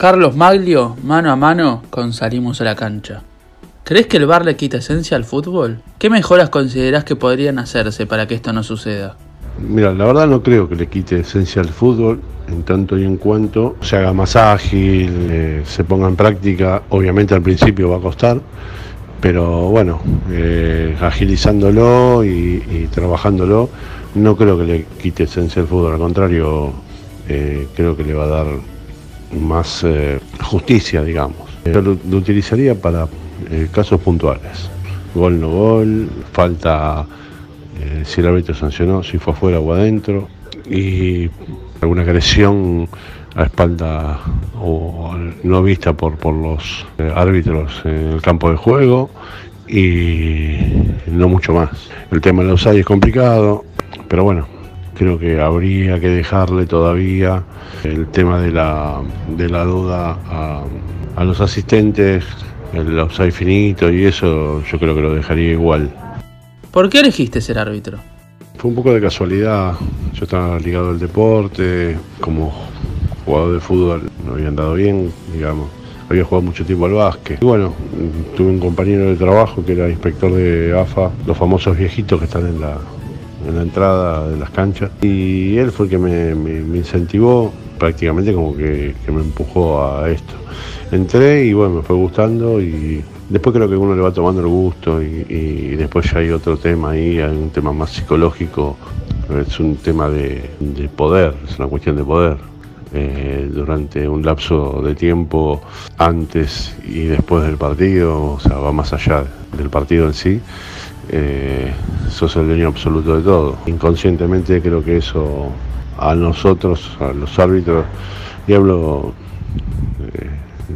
Carlos Maglio, mano a mano con Salimos a la cancha. ¿Crees que el bar le quita esencia al fútbol? ¿Qué mejoras considerás que podrían hacerse para que esto no suceda? Mira, la verdad no creo que le quite esencia al fútbol en tanto y en cuanto se haga más ágil, eh, se ponga en práctica. Obviamente al principio va a costar, pero bueno, eh, agilizándolo y, trabajándolo, no creo que le quite esencia al fútbol, al contrario, eh, creo que le va a dar más justicia, digamos. Yo lo, utilizaría para casos puntuales. Gol no gol, falta eh, si el árbitro sancionó, si fue afuera o adentro, y alguna agresión a espalda o no vista por, por los eh, árbitros en el campo de juego y no mucho más. El tema de los es complicado, pero bueno, creo que habría que dejarle todavía el tema de la, de la duda a, a los asistentes, el offside finito y eso yo creo que lo dejaría igual. ¿Por qué elegiste ser árbitro? Fue un poco de casualidad. Yo estaba ligado al deporte, como jugador de fútbol no había andado bien, digamos. Había jugado mucho tiempo al básquet. Y bueno, tuve un compañero de trabajo que era inspector de AFA, los famosos viejitos que están en la, en la entrada de las canchas. Y él fue el que me, incentivó, prácticamente como que, que me empujó a esto. Entré y bueno, me fue gustando y Después creo que uno le va tomando el gusto y, después ya hay otro tema ahí, hay un tema más psicológico, es un tema de, poder, es una cuestión de poder. Eh, durante un lapso de tiempo antes y después del partido, o sea, va más allá del partido en sí, eh, sos el dueño absoluto de todo. Inconscientemente creo que eso a nosotros, a los árbitros, y hablo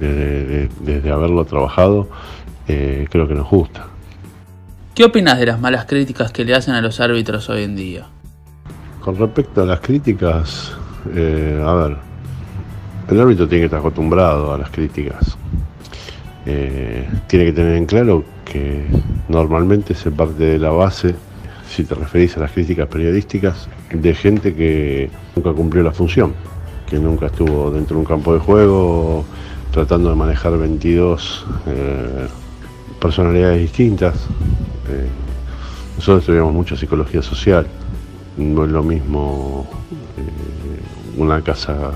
eh, desde haberlo trabajado, eh, creo que nos gusta. ¿Qué opinas de las malas críticas que le hacen a los árbitros hoy en día? Con respecto a las críticas, eh, a ver, el árbitro tiene que estar acostumbrado a las críticas. Eh, tiene que tener en claro que normalmente se parte de la base, si te referís a las críticas periodísticas, de gente que nunca cumplió la función, que nunca estuvo dentro de un campo de juego tratando de manejar 22 personalidades distintas. Eh, nosotros estudiamos mucho psicología social. No es lo mismo eh, una casa,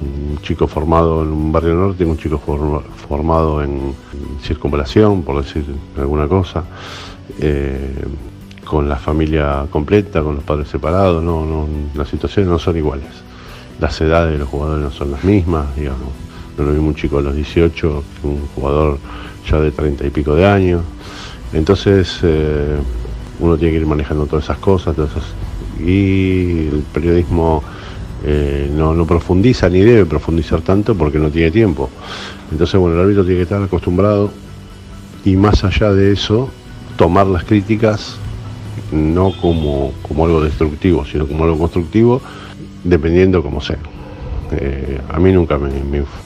un chico formado en un barrio norte un chico formado en circunvalación, por decir alguna cosa. Eh, con la familia completa, con los padres separados, no, las situaciones no son iguales. Las edades de los jugadores no son las mismas, digamos. No lo mismo un chico a los 18 un jugador ya de treinta y pico de años. Entonces eh, uno tiene que ir manejando todas esas cosas, y el periodismo eh, no, no, profundiza ni debe profundizar tanto porque no tiene tiempo. Entonces, bueno, el árbitro tiene que estar acostumbrado y más allá de eso, tomar las críticas no como, como algo destructivo, sino como algo constructivo, dependiendo como sea. Eh, a mí nunca me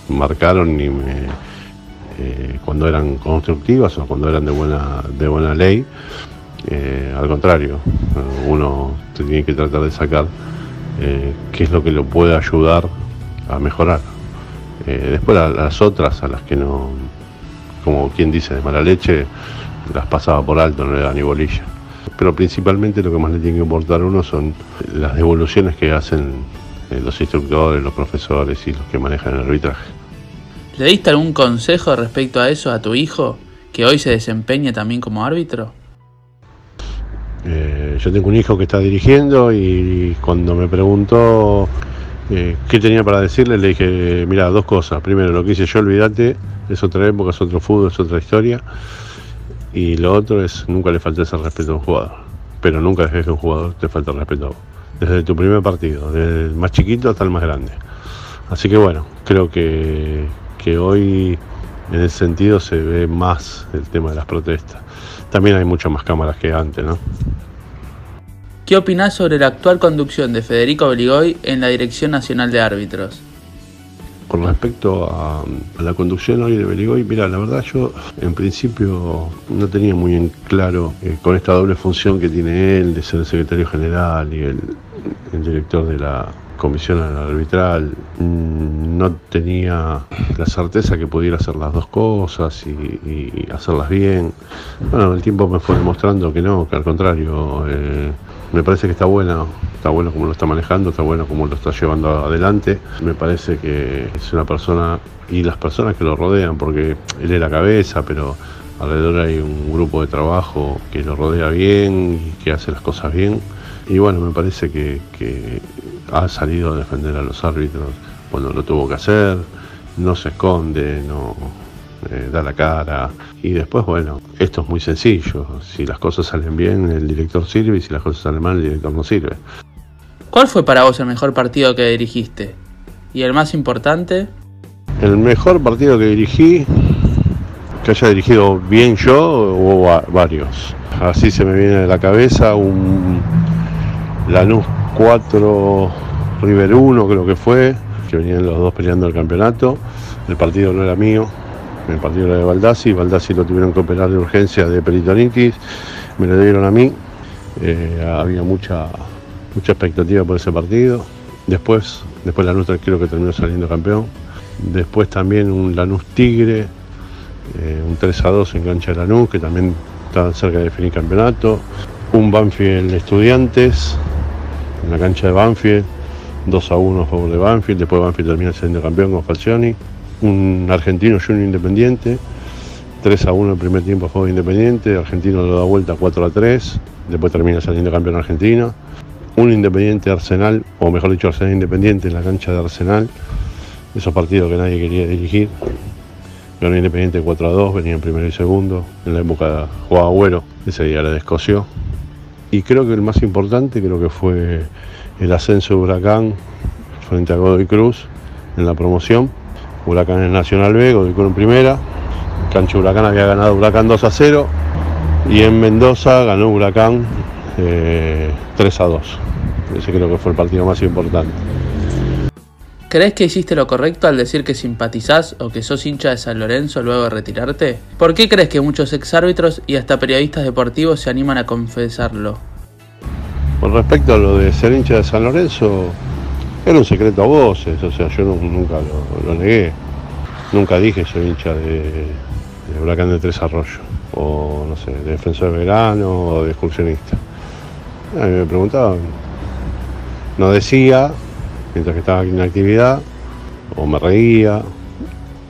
marcaron ni me eh, cuando eran constructivas o cuando eran de buena, de buena ley. Al contrario, uno tiene que tratar de sacar eh, qué es lo que lo puede ayudar a mejorar. después las otras, a las que no, como quien dice, de mala leche, las pasaba por alto, no le da ni bolilla. Pero principalmente lo que más le tiene que importar a uno son las devoluciones que hacen los instructores, los profesores y los que manejan el arbitraje. ¿Le diste algún consejo respecto a eso a tu hijo, que hoy se desempeña también como árbitro? Eh, yo tengo un hijo que está dirigiendo y cuando me preguntó eh, qué tenía para decirle, le dije, mira, dos cosas. Primero, lo que hice yo, olvídate, es otra época, es otro fútbol, es otra historia. Y lo otro es, nunca le faltes el respeto a un jugador. Pero nunca dejes que un jugador te falte el respeto. Desde tu primer partido, desde el más chiquito hasta el más grande. Así que bueno, creo que, que hoy en ese sentido se ve más el tema de las protestas. También hay muchas más cámaras que antes, ¿no? ¿Qué opinás sobre la actual conducción de Federico Beligoy en la Dirección Nacional de Árbitros? Con respecto a, la conducción hoy de Beligoy, mira, la verdad yo en principio no tenía muy en claro eh, con esta doble función que tiene él de ser el secretario general y el, director de la, comisión arbitral mm, no tenía la certeza que pudiera hacer las dos cosas y, hacerlas bien. Bueno, el tiempo me fue demostrando que no, que al contrario, eh, me parece que está bueno, está bueno como lo está manejando, está bueno como lo está llevando adelante. Me parece que es una persona y las personas que lo rodean, porque él es la cabeza, pero alrededor hay un grupo de trabajo que lo rodea bien y que hace las cosas bien. Y bueno, me parece que, ha salido a defender a los árbitros cuando lo tuvo que hacer, no se esconde, no eh, da la cara. Y después, bueno, esto es muy sencillo. Si las cosas salen bien, el director sirve y si las cosas salen mal, el director no sirve. ¿Cuál fue para vos el mejor partido que dirigiste? ¿Y el más importante? El mejor partido que dirigí, que haya dirigido bien yo, hubo varios. Así se me viene de la cabeza un Lanús 4, River 1 creo que fue, que venían los dos peleando el campeonato. El partido no era mío, el partido era de Baldassi, Baldassi lo tuvieron que operar de urgencia de peritonitis, me lo dieron a mí. Eh, había mucha, mucha expectativa por ese partido. Después, después Lanús creo que terminó saliendo campeón. Después también un Lanús Tigre, eh, un 3 a 2 en cancha de Lanús, que también estaba cerca de definir campeonato. Un Banfield Estudiantes, en la cancha de Banfield, 2 a 1 a favor de Banfield, después Banfield termina siendo campeón con Falcioni, un argentino Junior Independiente, 3 a 1 el primer tiempo a favor de Independiente, Argentino lo da vuelta 4 a 3, después termina saliendo campeón Argentina, un Independiente Arsenal, o mejor dicho Arsenal Independiente en la cancha de Arsenal, esos partidos que nadie quería dirigir, ganó Independiente 4 a 2, venía en primero y segundo, en la época jugaba Agüero, ese día era de Escocio, y creo que el más importante creo que fue el ascenso de Huracán frente a Godoy Cruz en la promoción. Huracán en Nacional B, Godoy Cruz en primera. Cancho Huracán había ganado Huracán 2 a 0 y en Mendoza ganó Huracán 3 eh, a 2. Ese creo que fue el partido más importante. ¿Crees que hiciste lo correcto al decir que simpatizás o que sos hincha de San Lorenzo luego de retirarte? ¿Por qué crees que muchos exárbitros y hasta periodistas deportivos se animan a confesarlo? Con respecto a lo de ser hincha de San Lorenzo, era un secreto a voces, o sea, yo nunca lo, negué. Nunca dije soy hincha de, de Huracán de Tres Arroyos, o no sé, de defensor de verano o de excursionista. A mí me preguntaban, no decía, mientras que estaba aquí en actividad, o me reía.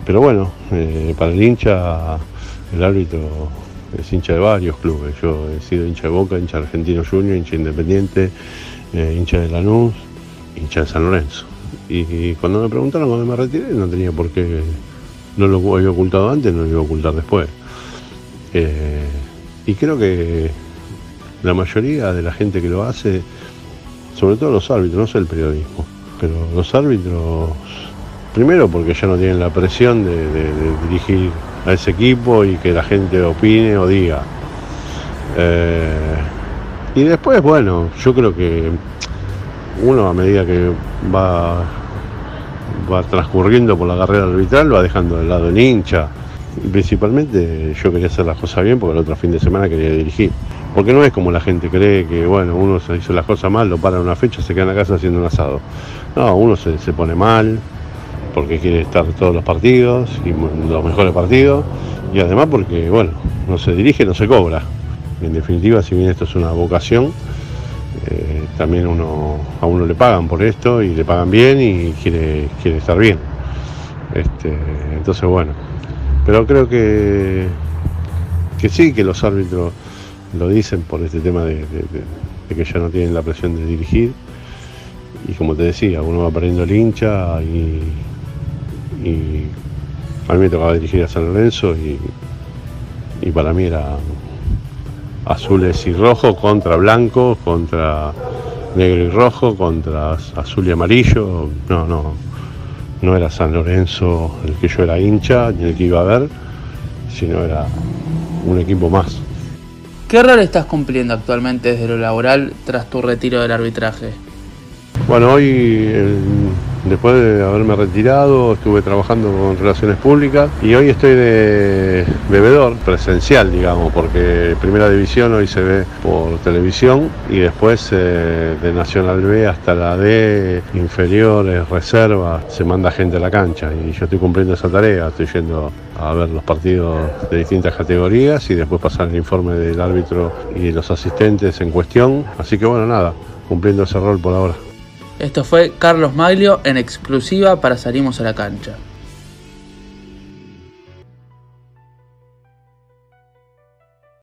Pero bueno, eh, para el hincha, el árbitro es hincha de varios clubes. Yo he sido hincha de Boca, hincha de Argentino Junior, hincha Independiente, eh, hincha de Lanús, hincha de San Lorenzo. Y, cuando me preguntaron cuando me retiré, no tenía por qué, no lo había ocultado antes, no lo iba a ocultar después. Eh, y creo que la mayoría de la gente que lo hace, sobre todo los árbitros, no sé el periodismo, pero los árbitros, primero porque ya no tienen la presión de, dirigir a ese equipo y que la gente opine o diga. Eh, y después, bueno, yo creo que uno a medida que va, va transcurriendo por la carrera arbitral va dejando de lado el hincha. Principalmente yo quería hacer las cosas bien porque el otro fin de semana quería dirigir. Porque no es como la gente cree que, bueno, uno se hizo las cosas mal, lo para una fecha, se queda en la casa haciendo un asado. No, uno se, pone mal porque quiere estar todos los partidos y los mejores partidos y además porque, bueno, no se dirige, no se cobra. En definitiva, si bien esto es una vocación, eh, también uno, a uno le pagan por esto y le pagan bien y quiere, quiere estar bien. Este, entonces, bueno, pero creo que, que sí, que los árbitros lo dicen por este tema de, que ya no tienen la presión de dirigir. Y como te decía, uno va perdiendo el hincha y, a mí me tocaba dirigir a San Lorenzo y, para mí era azules y rojo contra blanco, contra negro y rojo, contra azul y amarillo. No, no, no era San Lorenzo el que yo era hincha ni el que iba a ver, sino era un equipo más. ¿Qué rol estás cumpliendo actualmente desde lo laboral tras tu retiro del arbitraje? Bueno, hoy Después de haberme retirado, estuve trabajando con relaciones públicas y hoy estoy de bebedor presencial, digamos, porque Primera División hoy se ve por televisión y después eh, de Nacional B hasta la D, inferiores, reservas, se manda gente a la cancha y yo estoy cumpliendo esa tarea, estoy yendo a ver los partidos de distintas categorías y después pasar el informe del árbitro y los asistentes en cuestión. Así que bueno, nada, cumpliendo ese rol por ahora. Esto fue Carlos Maglio en exclusiva para Salimos a la Cancha.